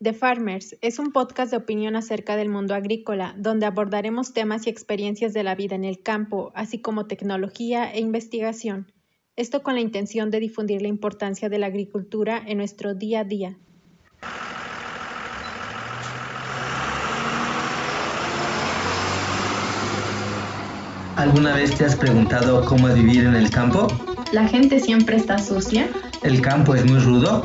The Farmers es un podcast de opinión acerca del mundo agrícola, donde abordaremos temas y experiencias de la vida en el campo, así como tecnología e investigación. Esto con la intención de difundir la importancia de la agricultura en nuestro día a día. ¿Alguna vez te has preguntado cómo es vivir en el campo? ¿La gente siempre está sucia? ¿El campo es muy rudo?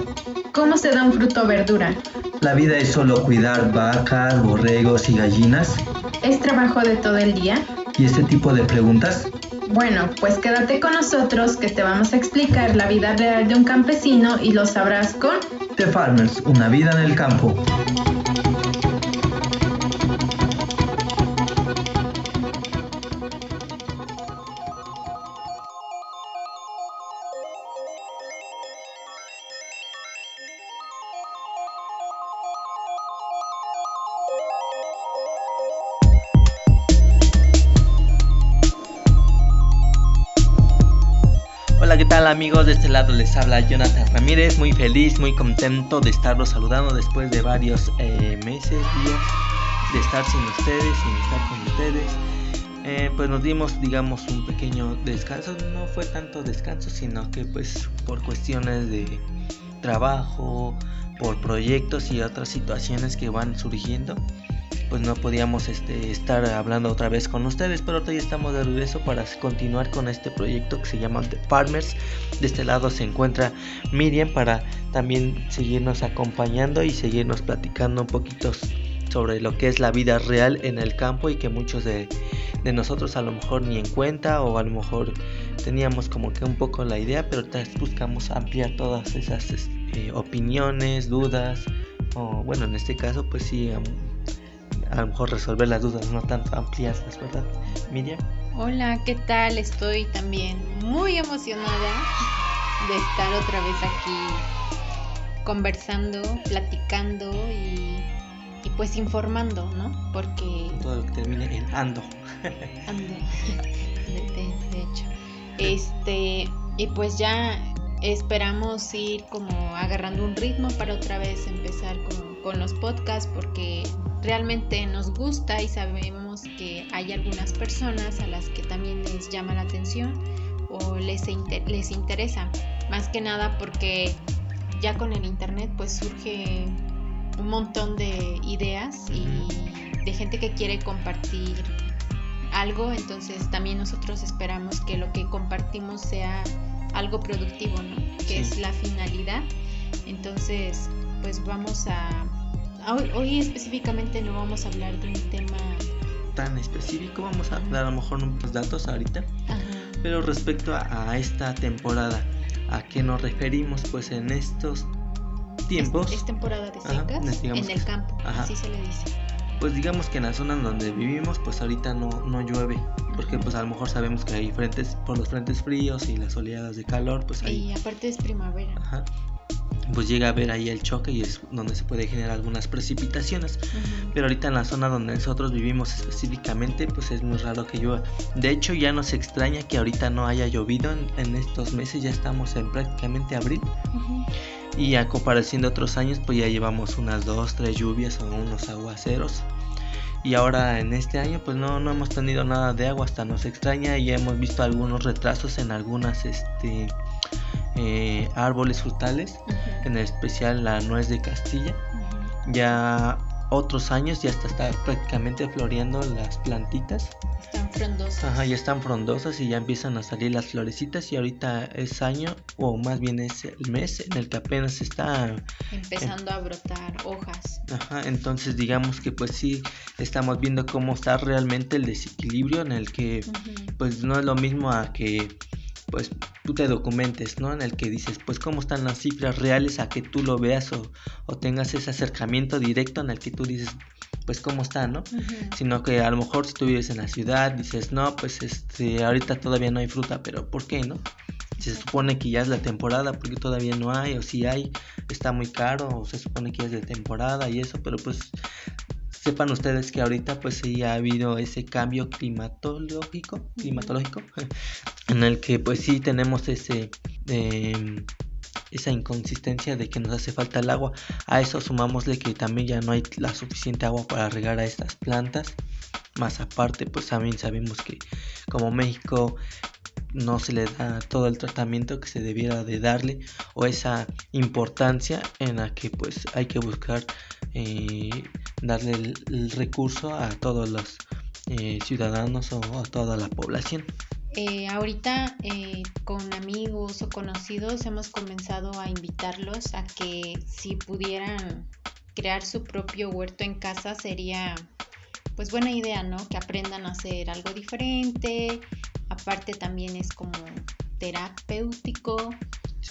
¿Cómo se da un fruto o verdura? ¿La vida es solo cuidar vacas, borregos y gallinas? ¿Es trabajo de todo el día? ¿Y este tipo de preguntas? Bueno, pues quédate con nosotros que te vamos a explicar la vida real de un campesino y lo sabrás con The Farmers, una vida en el campo. Amigos? De este lado les habla Jonathan Ramírez, muy feliz, muy contento de estarlos saludando después de varios eh, meses, días de estar sin ustedes, sin estar con ustedes. Eh, pues nos dimos, digamos, un pequeño descanso, no fue tanto descanso, sino que pues por cuestiones de trabajo, por proyectos y otras situaciones que van surgiendo, pues no podíamos este, estar hablando otra vez con ustedes, pero ya estamos de regreso para continuar con este proyecto que se llama The Farmers. De este lado se encuentra Miriam para también seguirnos acompañando y seguirnos platicando un poquito sobre lo que es la vida real en el campo y que muchos de, nosotros a lo mejor ni en cuenta o a lo mejor teníamos como que un poco la idea, pero buscamos ampliar todas esas este, opiniones, dudas, o bueno, en este caso pues sí a lo mejor resolver las dudas no tanto amplias, ¿verdad, Miriam? Hola, ¿qué tal? Estoy también muy emocionada de estar otra vez aquí conversando, platicando y, pues informando, ¿no? Porque... Todo lo que termine en ando. ando, de, hecho. Este, y pues ya esperamos ir como agarrando un ritmo para otra vez empezar con, con los podcasts porque realmente nos gusta y sabemos que hay algunas personas a las que también les llama la atención o les, les interesa. Más que nada porque ya con el internet pues surge un montón de ideas y de gente que quiere compartir algo, entonces también nosotros esperamos que lo que compartimos sea algo productivo, ¿no? Que es la finalidad. Entonces, pues vamos a hoy, específicamente no vamos a hablar de un tema tan específico, vamos a dar a lo mejor unos datos ahorita. Pero respecto a, esta temporada, ¿a qué nos referimos? Pues en estos tiempos... Es, temporada de secas en el campo, así se le dice. Pues digamos que en la zona donde vivimos, pues ahorita no, no llueve, porque pues a lo mejor sabemos que hay frentes, por los frentes fríos y las oleadas de calor, pues ahí... Y aparte es primavera. Ajá pues llega a ver ahí el choque y es donde se puede generar algunas precipitaciones. Pero ahorita en la zona donde nosotros vivimos específicamente, pues es muy raro que llueva. De hecho, ya nos extraña que ahorita no haya llovido en, estos meses, ya estamos en prácticamente abril. Y a comparación de otros años, pues ya llevamos unas dos, tres lluvias o unos aguaceros. Y ahora en este año, pues no, no hemos tenido nada de agua, hasta nos extraña y hemos visto algunos retrasos en algunas este, eh, árboles frutales, en especial la nuez de Castilla. Ya otros años ya está, prácticamente floreando las plantitas. Están frondosas. Ajá, ya están frondosas y ya empiezan a salir las florecitas y ahorita es año o más bien es el mes en el que apenas está empezando a brotar hojas. Ajá, entonces digamos que pues sí estamos viendo cómo está realmente el desequilibrio en el que pues no es lo mismo a que pues tú te documentes, ¿no? En el que dices, pues cómo están las cifras reales a que tú lo veas o, tengas ese acercamiento directo en el que tú dices, pues cómo está, ¿no? Sino que a lo mejor si tú vives en la ciudad, dices, no, pues este, ahorita todavía no hay fruta, pero ¿por qué, no? Se supone que ya es la temporada porque todavía no hay, o si hay, está muy caro, o se supone que ya es de temporada y eso, pero pues sepan ustedes que ahorita pues sí ha habido ese cambio climatológico, climatológico en el que pues sí tenemos ese em, esa inconsistencia de que nos hace falta el agua. A eso sumámosle que también ya no hay la suficiente agua para regar a estas plantas. Más aparte, pues también sabemos que como México no se le da todo el tratamiento que se debiera de darle o esa importancia en la que pues hay que buscar eh, darle el, recurso a todos los eh, ciudadanos o a toda la población. Eh, ahorita con amigos o conocidos hemos comenzado a invitarlos a que si pudieran crear su propio huerto en casa sería pues buena idea, ¿no? Que aprendan a hacer algo diferente, aparte también es como terapéutico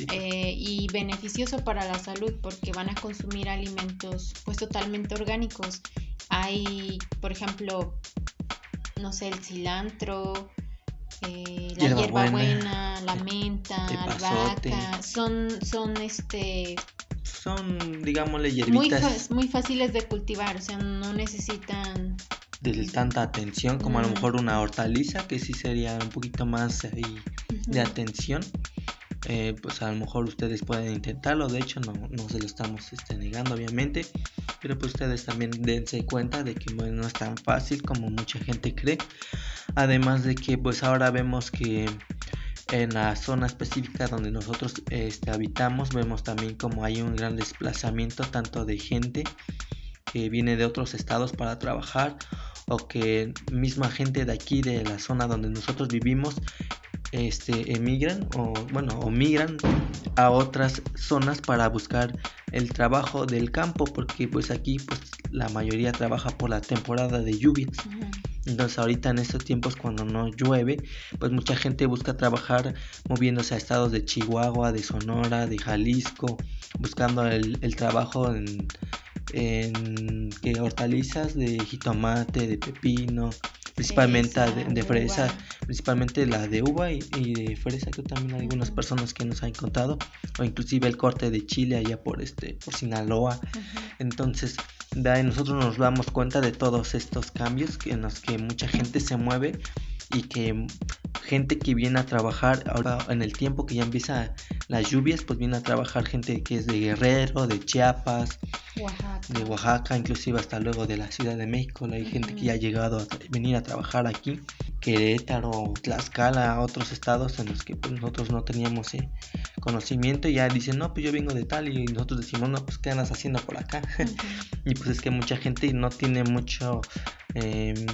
eh, y beneficioso para la salud porque van a consumir alimentos pues totalmente orgánicos. Hay, por ejemplo, no sé, el cilantro, eh, la hierbabuena, la menta, albahaca, son, son este son, digámosle, hierbitas. Muy, muy fáciles de cultivar, o sea, no necesitan de tanta atención como a lo mejor una hortaliza que sí sería un poquito más de atención eh, pues a lo mejor ustedes pueden intentarlo de hecho no, no se lo estamos este, negando obviamente pero pues ustedes también dense cuenta de que no es tan fácil como mucha gente cree. Además de que pues ahora vemos que en la zona específica donde nosotros este, habitamos vemos también como hay un gran desplazamiento tanto de gente que viene de otros estados para trabajar o que misma gente de aquí de la zona donde nosotros vivimos este emigran o bueno o migran a otras zonas para buscar el trabajo del campo porque pues aquí pues la mayoría trabaja por la temporada de lluvias. Entonces ahorita en estos tiempos cuando no llueve pues mucha gente busca trabajar moviéndose a estados de Chihuahua de Sonora de Jalisco buscando el, el trabajo en en que hortalizas de jitomate, de pepino, principalmente de, fresa, principalmente la de uva y, de fresa que también algunas personas que nos han contado o inclusive el corte de chile allá por este por Sinaloa. Entonces, de ahí nosotros nos damos cuenta de todos estos cambios en los que mucha gente se mueve y que gente que viene a trabajar ahora en el tiempo que ya empieza las lluvias, pues viene a trabajar gente que es de Guerrero, de Chiapas, de Oaxaca, inclusive hasta luego de la Ciudad de México. Hay gente que ya ha llegado a venir a trabajar aquí, Querétaro, Tlaxcala, otros estados en los que pues, nosotros no teníamos eh, conocimiento y ya dicen, no, pues yo vengo de tal y nosotros decimos, no, pues qué andas haciendo por acá. y pues es que mucha gente no tiene mucho... Eh,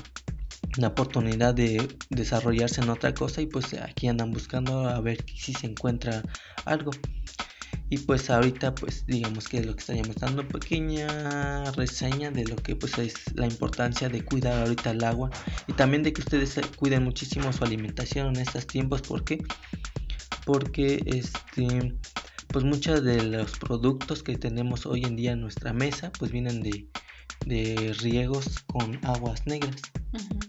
la oportunidad de desarrollarse en otra cosa y pues aquí andan buscando a ver si se encuentra algo. Y pues ahorita pues digamos que es lo que estaríamos dando pequeña reseña de lo que pues es la importancia de cuidar ahorita el agua y también de que ustedes cuiden muchísimo su alimentación en estos tiempos. Porque porque este pues muchos de los productos que tenemos hoy en día en nuestra mesa pues vienen de de riegos con aguas negras.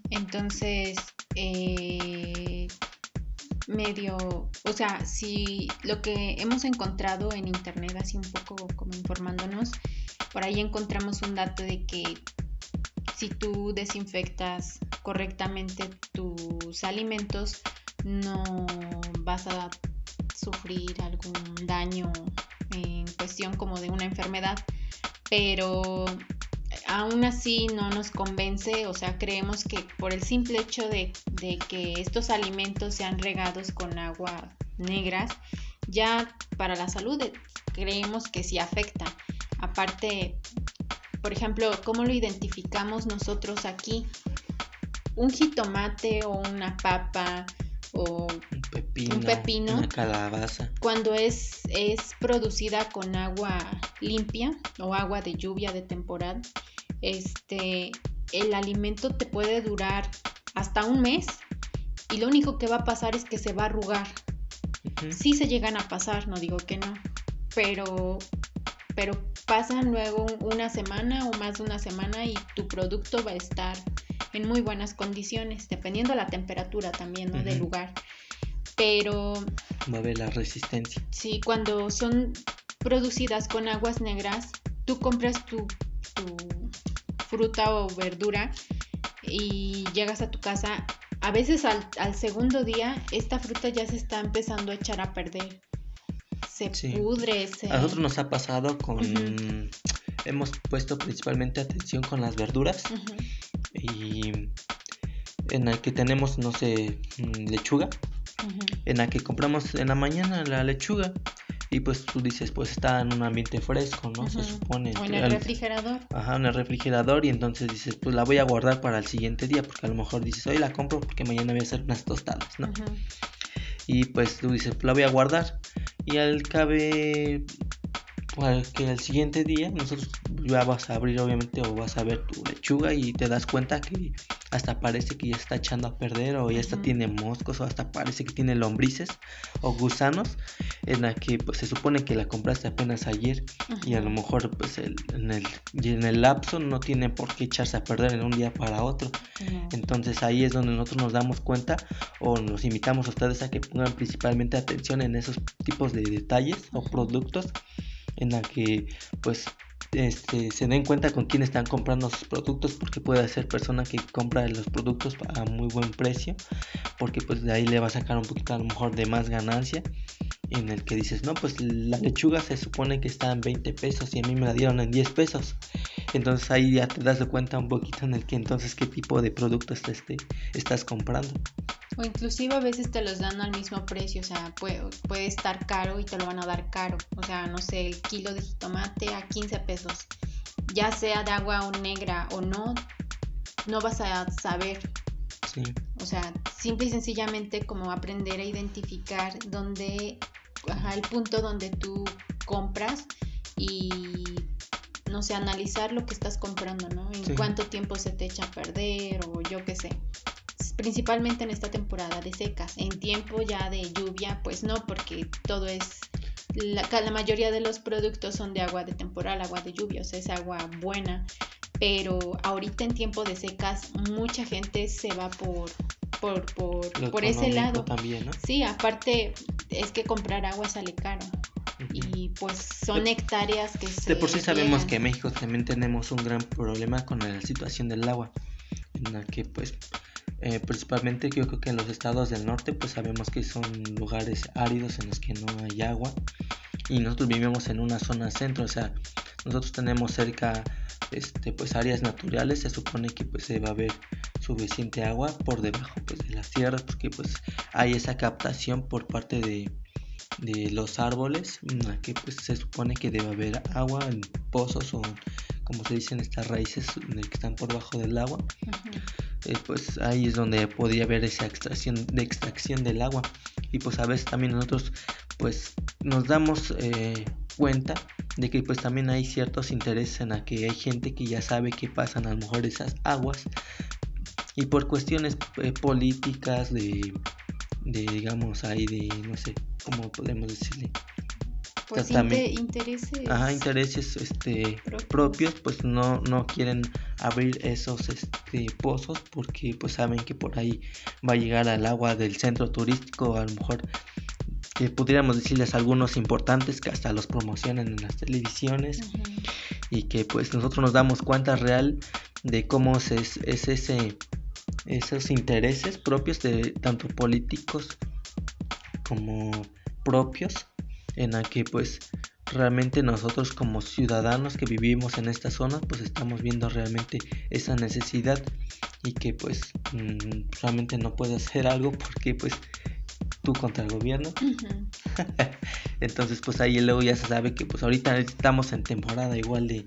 Entonces, eh, medio, o sea, si lo que hemos encontrado en internet, así un poco como informándonos, por ahí encontramos un dato de que si tú desinfectas correctamente tus alimentos, no vas a sufrir algún daño en cuestión como de una enfermedad, pero aún así no nos convence, o sea, creemos que por el simple hecho de, que estos alimentos sean regados con agua negras, ya para la salud creemos que sí afecta. Aparte, por ejemplo, ¿cómo lo identificamos nosotros aquí? Un jitomate o una papa o un pepino, una calabaza. Cuando es, es producida con agua limpia o agua de lluvia de temporada, este, el alimento te puede durar hasta un mes y lo único que va a pasar es que se va a arrugar. Sí se llegan a pasar, no digo que no, pero, pero pasan luego una semana o más de una semana y tu producto va a estar en muy buenas condiciones, dependiendo de la temperatura también, ¿no? Del lugar. Pero... Haber la resistencia. Sí, cuando son producidas con aguas negras, tú compras tu, tu fruta o verdura y llegas a tu casa, a veces al, segundo día esta fruta ya se está empezando a echar a perder. se pudre. A nosotros nos ha pasado con... Hemos puesto principalmente atención con las verduras y en la que tenemos, no sé, mm, lechuga, en la que compramos en la mañana la lechuga y pues tú dices, pues está en un ambiente fresco, ¿no? Se supone. O en el refrigerador. Ajá, en el refrigerador y entonces dices, pues la voy a guardar para el siguiente día, porque a lo mejor dices, hoy la compro porque mañana voy a hacer unas tostadas, ¿no? Y pues tú dices, pues la voy a guardar. Y al cabe que al siguiente día nosotros ya vas a abrir obviamente o vas a ver tu lechuga y te das cuenta que hasta parece que ya está echando a perder o ya está tiene moscos o hasta parece que tiene lombrices o gusanos en la que pues se supone que la compraste apenas ayer y a lo mejor pues en, el, en el lapso no tiene por qué echarse a perder en un día para otro. Entonces ahí es donde nosotros nos damos cuenta o nos invitamos a ustedes a que pongan principalmente atención en esos tipos de detalles o productos en la que pues este, se den cuenta con quién están comprando sus productos porque puede ser persona que compra los productos a muy buen precio porque pues de ahí le va a sacar un poquito a lo mejor de más ganancia en el que dices no pues la lechuga se supone que está en 20 pesos y a mí me la dieron en 10 pesos entonces ahí ya te das cuenta un poquito en el que entonces qué tipo de productos este, estás comprando o inclusive a veces te los dan al mismo precio, o sea, puede, puede estar caro y te lo van a dar caro. O sea, no sé, el kilo de jitomate a 15 pesos. Ya sea de agua o negra o no, no vas a saber. Sí. O sea, simple y sencillamente como aprender a identificar dónde, ajá, el punto donde tú compras y no sé, analizar lo que estás comprando, ¿no? En cuánto tiempo se te echa a perder o yo qué sé principalmente en esta temporada de secas. En tiempo ya de lluvia, pues no, porque todo es, la, la mayoría de los productos son de agua de temporal, agua de lluvia, o sea, es agua buena. Pero ahorita en tiempo de secas, mucha gente se va por, por, por, por ese lado. También, ¿no? Sí, aparte es que comprar agua sale caro. Y pues son hectáreas que se. De por sí sabemos que en México también tenemos un gran problema con la situación del agua. En que pues eh, principalmente yo creo que en los estados del norte pues sabemos que son lugares áridos en los que no hay agua y nosotros vivimos en una zona centro, o sea, nosotros tenemos cerca este pues áreas naturales, se supone que pues se va a ver suficiente agua por debajo pues de las tierras porque pues hay esa captación por parte de, de los árboles, que pues se supone que debe haber agua en pozos o como se dicen estas raíces que están por debajo del agua. Eh, pues ahí es donde podría haber esa extracción de extracción del agua y pues a veces también nosotros pues nos damos eh, cuenta de que pues también hay ciertos intereses en la que hay gente que ya sabe que pasan a lo mejor esas aguas y por cuestiones eh, políticas de, de digamos ahí de no sé cómo podemos decirle pues intereses. Ajá, intereses este, propios. pues no, no quieren abrir esos este, pozos porque pues saben que por ahí va a llegar al agua del centro turístico, a lo mejor que pudiéramos decirles algunos importantes que hasta los promocionan en las televisiones y que pues nosotros nos damos cuenta real de cómo es, es ese esos intereses propios de tanto políticos como propios en la que pues realmente nosotros como ciudadanos que vivimos en esta zona pues estamos viendo realmente esa necesidad y que pues mm, realmente no puede hacer algo porque pues tú contra el gobierno. Entonces pues ahí luego ya se sabe que pues ahorita estamos en temporada igual de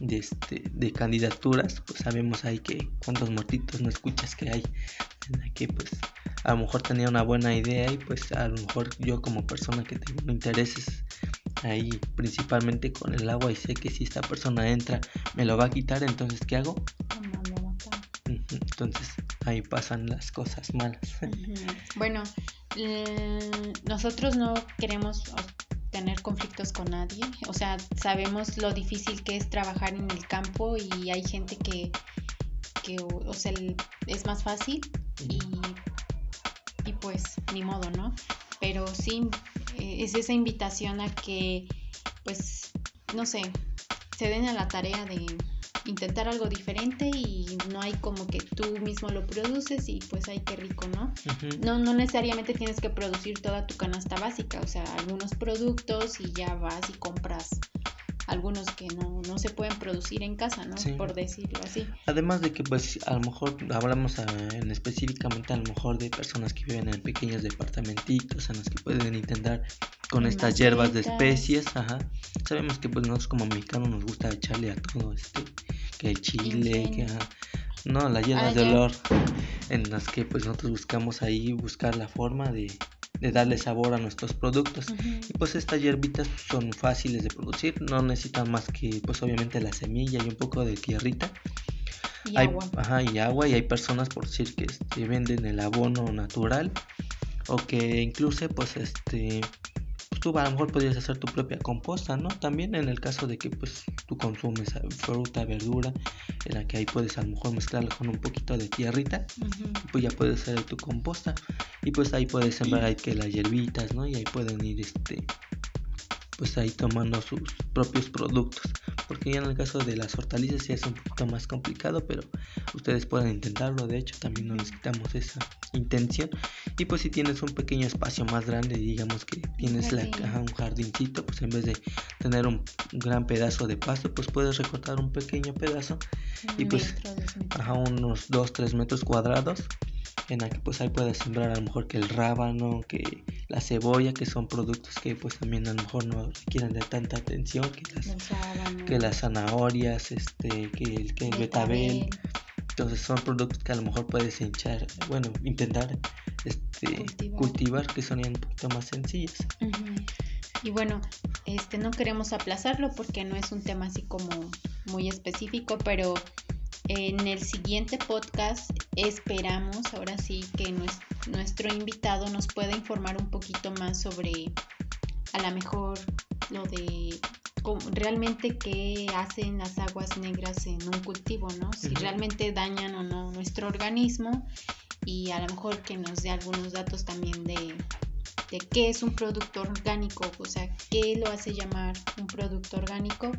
de, este, de candidaturas pues sabemos ahí que cuántos muertitos no escuchas que hay en la que pues a lo mejor tenía una buena idea y pues a lo mejor yo como persona que tengo intereses ahí principalmente con el agua y sé que si esta persona entra me lo va a quitar, entonces ¿qué hago? Entonces ahí pasan las cosas malas. Bueno, nosotros no queremos tener conflictos con nadie, o sea, sabemos lo difícil que es trabajar en el campo y hay gente que, que o sea, es más fácil y y pues ni modo, ¿no? Pero sí eh, es esa invitación a que pues no sé, se den a la tarea de, intentar algo diferente y no hay como que tú mismo lo produces y pues ay qué rico, ¿no? No no necesariamente tienes que producir toda tu canasta básica, o sea, algunos productos y ya vas y compras algunos que no, no se pueden producir en casa, ¿no? Por decirlo así. Además de que pues a lo mejor hablamos en específicamente a lo mejor de personas que viven en pequeños departamentitos en los que pueden intentar con estas hierbas de especies, ajá. Sabemos que pues nosotros como mexicanos nos gusta echarle a todo este que el chile, que no, las hierbas ah, de olor en las que pues nosotros buscamos ahí buscar la forma de, darle sabor a nuestros productos. Y pues estas hierbitas son fáciles de producir, no necesitan más que pues obviamente la semilla y un poco de tierrita. Y agua. Ajá, y agua, y hay personas por decir que este, venden el abono natural o que incluso pues este tú a lo mejor podrías hacer tu propia composta, ¿no? También en el caso de que pues tú consumes fruta, verdura, en la que ahí puedes a lo mejor mezclarla con un poquito de tierrita, pues ya puedes hacer tu composta y pues ahí puedes sembrar ahí que las hierbitas, ¿no? Y ahí pueden ir este pues ahí tomando sus propios productos. Porque ya en el caso de las hortalizas ya es un poquito más complicado, pero ustedes pueden intentarlo, de hecho también no necesitamos esa intención. Y pues si tienes un pequeño espacio más grande, digamos que tienes la caja, un jardincito, pues en vez de tener un gran pedazo de pasto, pues puedes recortar un pequeño pedazo y pues a unos 2-3 metros cuadrados en la que pues ahí puedes sembrar a lo mejor que el rábano, que la cebolla, que son productos que pues también a lo mejor no requieren de tanta atención, que las, que las zanahorias, este, que el, que el betabel. Entonces son productos que a lo mejor puedes hinchar, bueno, intentar este, cultivar. que son un poquito más sencillas. Y bueno, este no queremos aplazarlo porque no es un tema así como muy específico, pero en el siguiente podcast esperamos ahora sí que nuestro invitado nos pueda informar un poquito más sobre a lo mejor lo de realmente qué hacen las aguas negras en un cultivo, ¿no? Si realmente dañan o no nuestro organismo y a lo mejor que nos dé algunos datos también de, de qué es un producto orgánico, o sea, qué lo hace llamar un producto orgánico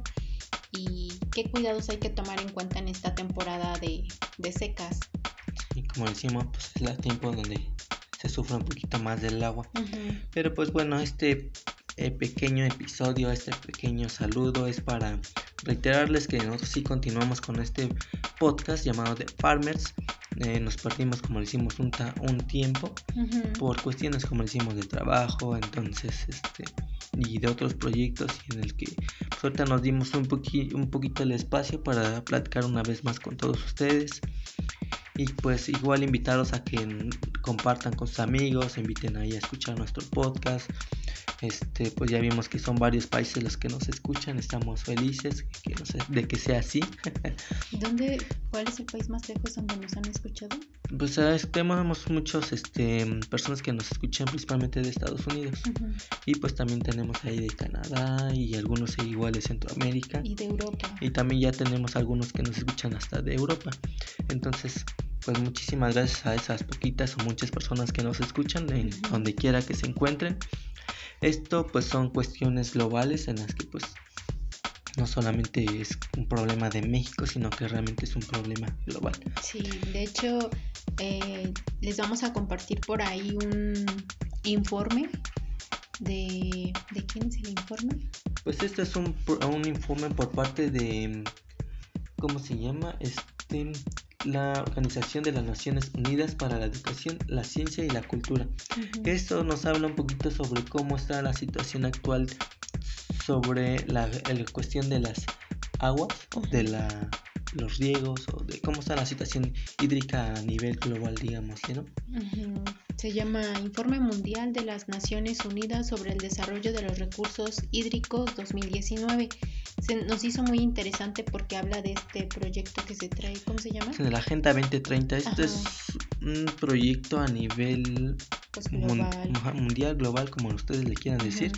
y qué cuidados hay que tomar en cuenta en esta temporada de, secas. Y como decimos, pues es el tiempo donde se sufre un poquito más del agua. Pero pues bueno, este eh, pequeño episodio, este pequeño saludo es para reiterarles que nosotros sí continuamos con este podcast llamado The Farmers. Eh, nos partimos como decimos un, un tiempo por cuestiones como decimos de trabajo, entonces este y de otros proyectos en el que pues, ahorita nos dimos un, un poquito el espacio para platicar una vez más con todos ustedes. Y pues igual invitarlos a que compartan con sus amigos, inviten ahí a escuchar nuestro podcast este, pues ya vimos que son varios países los que nos escuchan, estamos felices que de que sea así. ¿Dónde, ¿Cuál es el país más lejos donde nos han escuchado? Pues tenemos muchos este, personas que nos escuchan principalmente de Estados Unidos y pues también tenemos ahí de Canadá y algunos igual de Centroamérica. Y de Europa. Y también ya tenemos algunos que nos escuchan hasta de Europa. Entonces, pues muchísimas gracias a esas poquitas o muchas personas que nos escuchan en donde quiera que se encuentren. Esto pues son cuestiones globales en las que pues no solamente es un problema de México, sino que realmente es un problema global. Sí, de hecho eh, les vamos a compartir por ahí un informe de... ¿De quién es el informe? Pues este es un, un informe por parte de... ¿Cómo se llama? Este la Organización de las Naciones Unidas para la Educación, la Ciencia y la Cultura. Esto nos habla un poquito sobre cómo está la situación actual sobre la, cuestión de las aguas, de la, los riegos o de cómo está la situación hídrica a nivel global, digamos, ¿no? Se llama Informe Mundial de las Naciones Unidas sobre el Desarrollo de los Recursos Hídricos 2019 se nos hizo muy interesante porque habla de este proyecto que se trae, ¿cómo se llama? De la Agenda 2030. Este es un proyecto a nivel pues global. mundial, global, como ustedes le quieran decir.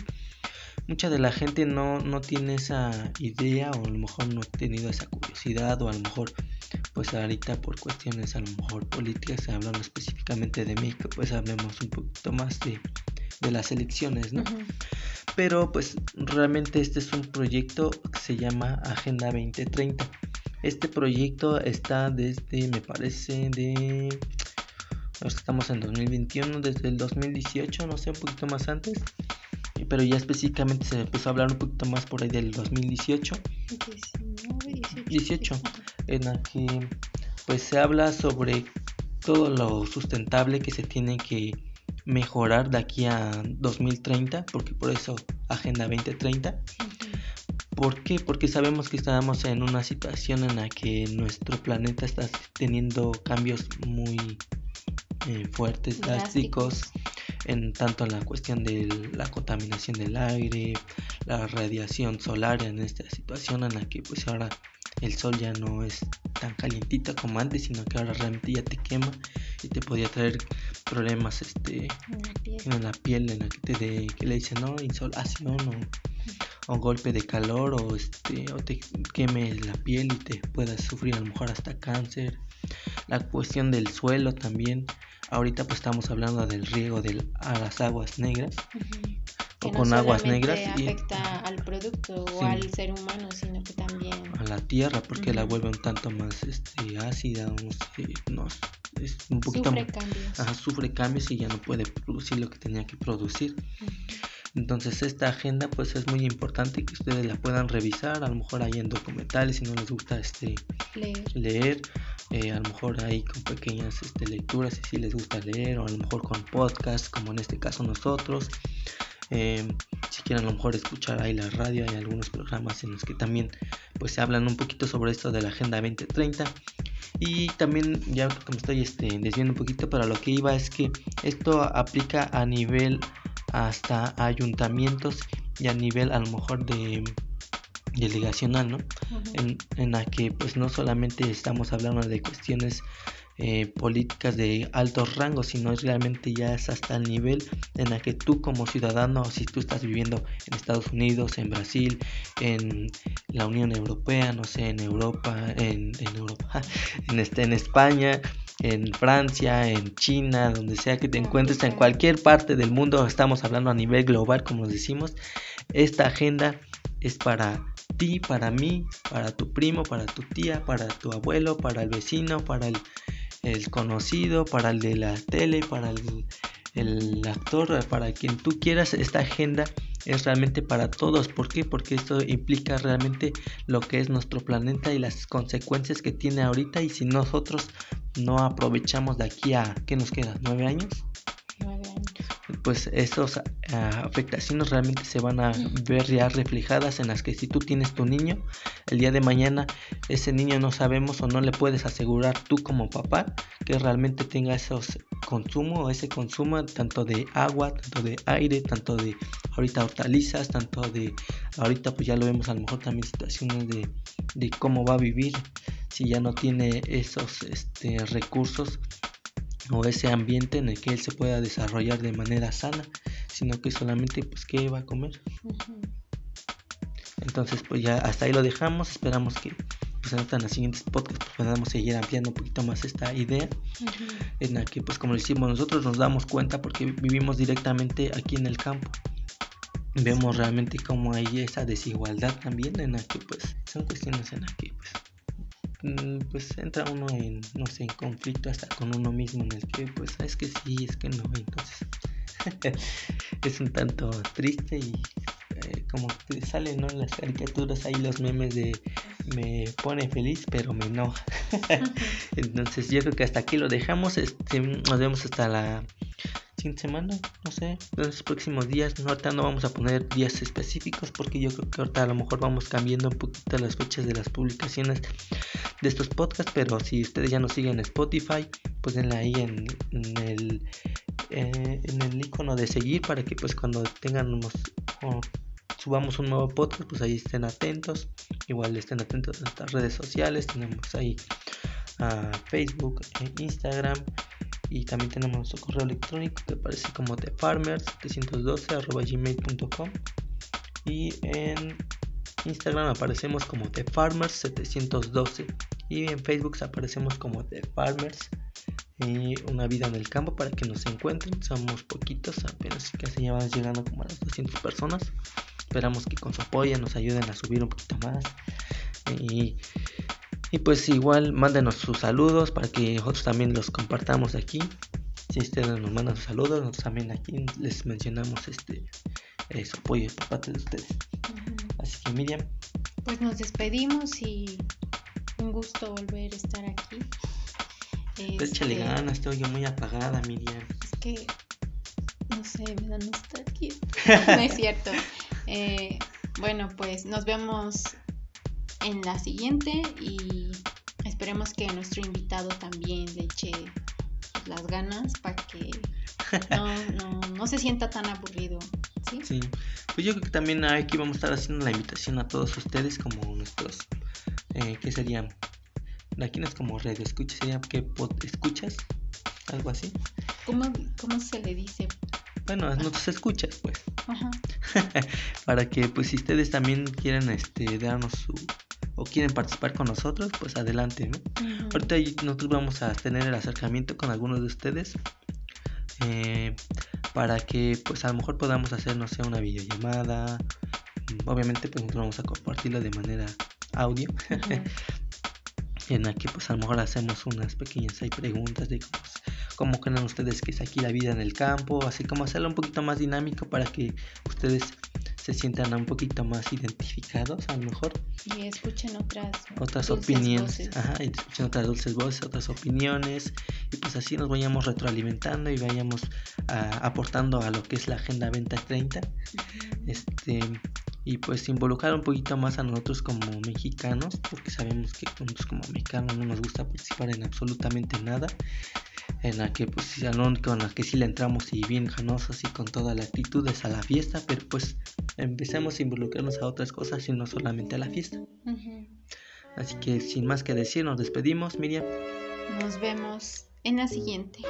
Mucha de la gente no, no tiene esa idea o a lo mejor no ha tenido esa curiosidad o a lo mejor pues ahorita por cuestiones a lo mejor políticas, hablando específicamente de México, pues hablemos un poquito más de, de las elecciones, ¿no? Pero pues realmente este es un proyecto que se llama Agenda 2030. Este proyecto está desde, me parece, de... Estamos en 2021, desde el 2018, no sé, un poquito más antes. Pero ya específicamente se empezó a hablar un poquito más por ahí del 2018. 19, 18. En la que pues se habla sobre todo lo sustentable que se tiene que mejorar de aquí a 2030, porque por eso Agenda 2030. ¿Por qué? Porque sabemos que estamos en una situación en la que nuestro planeta está teniendo cambios muy eh, fuertes, drásticos, en tanto en la cuestión de la contaminación del aire, la radiación solar en esta situación en la que pues ahora el sol ya no es tan calientita como antes, sino que ahora realmente ya te quema y te podía traer problemas este en la piel, en la que te de, que le dicen no insolación o, o, golpe de calor o este o te queme la piel y te puedas sufrir a lo mejor hasta cáncer. La cuestión del suelo también. Ahorita pues estamos hablando del riego de a las aguas negras. O con aguas negras afecta producto o al ser humano sino que también a la tierra porque la vuelve un tanto más este ácida no es un poquito sufre cambios. Ajá, sufre cambios y ya no puede producir lo que tenía que producir. Entonces esta agenda pues es muy importante que ustedes la puedan revisar. A lo mejor hay en documentales si no les gusta este leer, leer eh, a lo mejor ahí con pequeñas este, lecturas si les gusta leer o a lo mejor con podcast como en este caso nosotros eh, si quieren a lo mejor escuchar ahí la radio hay algunos programas en los que también pues se hablan un poquito sobre esto de la agenda 2030 y también ya que me estoy este, desviando un poquito pero lo que iba es que esto aplica a nivel hasta ayuntamientos y a nivel a lo mejor de delegacional, ¿no? en, en, la que pues no solamente estamos hablando de cuestiones eh, políticas de altos rangos, sino es realmente ya es hasta el nivel en la que tú como ciudadano, si tú estás viviendo en Estados Unidos, en Brasil, en la Unión Europea, no sé, en Europa, en, en Europa, en, este, en España, en Francia, en China, donde sea que te encuentres, en cualquier parte del mundo, estamos hablando a nivel global, como decimos, esta agenda es para ti, para mí, para tu primo, para tu tía, para tu abuelo, para el vecino, para el, el conocido, para el de la tele, para el, el actor, para quien tú quieras, esta agenda es realmente para todos. ¿Por qué? Porque esto implica realmente lo que es nuestro planeta y las consecuencias que tiene ahorita. Y si nosotros no aprovechamos de aquí a, ¿qué nos queda? ¿Nueve años? Pues esas ah, afectaciones realmente se van a ver ya reflejadas en las que si tú tienes tu niño, el día de mañana ese niño no sabemos o no le puedes asegurar tú como papá que realmente tenga esos consumo, ese consumo tanto de agua, tanto de aire, tanto de ahorita hortalizas, tanto de ahorita pues ya lo vemos a lo mejor también situaciones de, de cómo va a vivir si ya no tiene esos este, recursos o ese ambiente en el que él se pueda desarrollar de manera sana, sino que solamente pues qué va a comer. Entonces pues ya hasta ahí lo dejamos, esperamos que pues en los siguientes podcasts pues, podamos seguir ampliando un poquito más esta idea en la que pues como decimos nosotros nos damos cuenta porque vivimos directamente aquí en el campo. Vemos realmente cómo hay esa desigualdad también en la que pues son cuestiones en las que pues pues entra uno en, no sé, en conflicto hasta con uno mismo en el que pues es que sí, es que no, entonces es un tanto triste y eh, como que salen ¿no? en las caricaturas ahí los memes de me pone feliz pero me enoja entonces yo creo que hasta aquí lo dejamos este, nos vemos hasta la semana, no sé, en los próximos días. No, ahorita no vamos a poner días específicos porque yo creo que ahorita a lo mejor vamos cambiando un poquito las fechas de las publicaciones de estos podcasts. Pero si ustedes ya nos siguen en Spotify, pues denle ahí en, el eh, en el icono de seguir para que pues cuando tengamos subamos un nuevo podcast, pues ahí estén atentos. Igual estén atentos a nuestras redes sociales. Tenemos ahí a Facebook, e Instagram y también tenemos nuestro correo electrónico que aparece como thefarmers712.gmail.com y en Instagram aparecemos como thefarmers712 y en Facebook aparecemos como thefarmers. Y una vida en el campo para que nos encuentren. Somos poquitos apenas casi ya van llegando como a las 200 personas. Esperamos que con su apoyo nos ayuden a subir un poquito más. Y Y pues igual mándenos sus saludos para que nosotros también los compartamos aquí. Si ustedes nos mandan sus saludos, nosotros también aquí les mencionamos este su apoyo por parte de ustedes. Así que Miriam. Pues nos despedimos y un gusto volver a estar aquí. Pues échale este, ganas, estoy yo muy apagada, Miriam. Es que, no sé, me da nostalgia. no es cierto. Eh, bueno, pues nos vemos en la siguiente y esperemos que nuestro invitado también le eche las ganas para que no, no, se sienta tan aburrido. ¿sí? ¿sí? pues yo creo que también aquí vamos a estar haciendo la invitación a todos ustedes como nuestros, eh, ¿qué serían? Aquí no es como radio escucha, sería que escuchas, algo así. ¿Cómo, ¿Cómo se le dice? Bueno, no te escuchas, pues. Ajá. Para que, pues, si ustedes también quieren este, darnos su, o quieren participar con nosotros, pues adelante, ¿no? Ahorita nosotros vamos a tener el acercamiento con algunos de ustedes eh, para que pues a lo mejor podamos hacer, no sé, una videollamada. Obviamente pues nosotros vamos a compartirlo de manera audio. en la que pues a lo mejor hacemos unas pequeñas hay preguntas de cómo, cómo creen ustedes que es aquí la vida en el campo, así como hacerlo un poquito más dinámico para que ustedes se sientan un poquito más identificados a lo mejor. Y escuchen otras, otras opiniones. Ajá, y escuchen otras dulces voces, otras opiniones. Y pues así nos vayamos retroalimentando y vayamos ah, aportando a lo que es la Agenda 2030. Este, y pues involucrar un poquito más a nosotros como mexicanos, porque sabemos que nosotros como mexicanos no nos gusta participar en absolutamente nada en la que pues con la que sí le entramos y bien janosos y con toda la actitud es a la fiesta, pero pues empecemos a involucrarnos a otras cosas y no solamente a la fiesta. Así que sin más que decir, nos despedimos, Miriam. Nos vemos en la siguiente.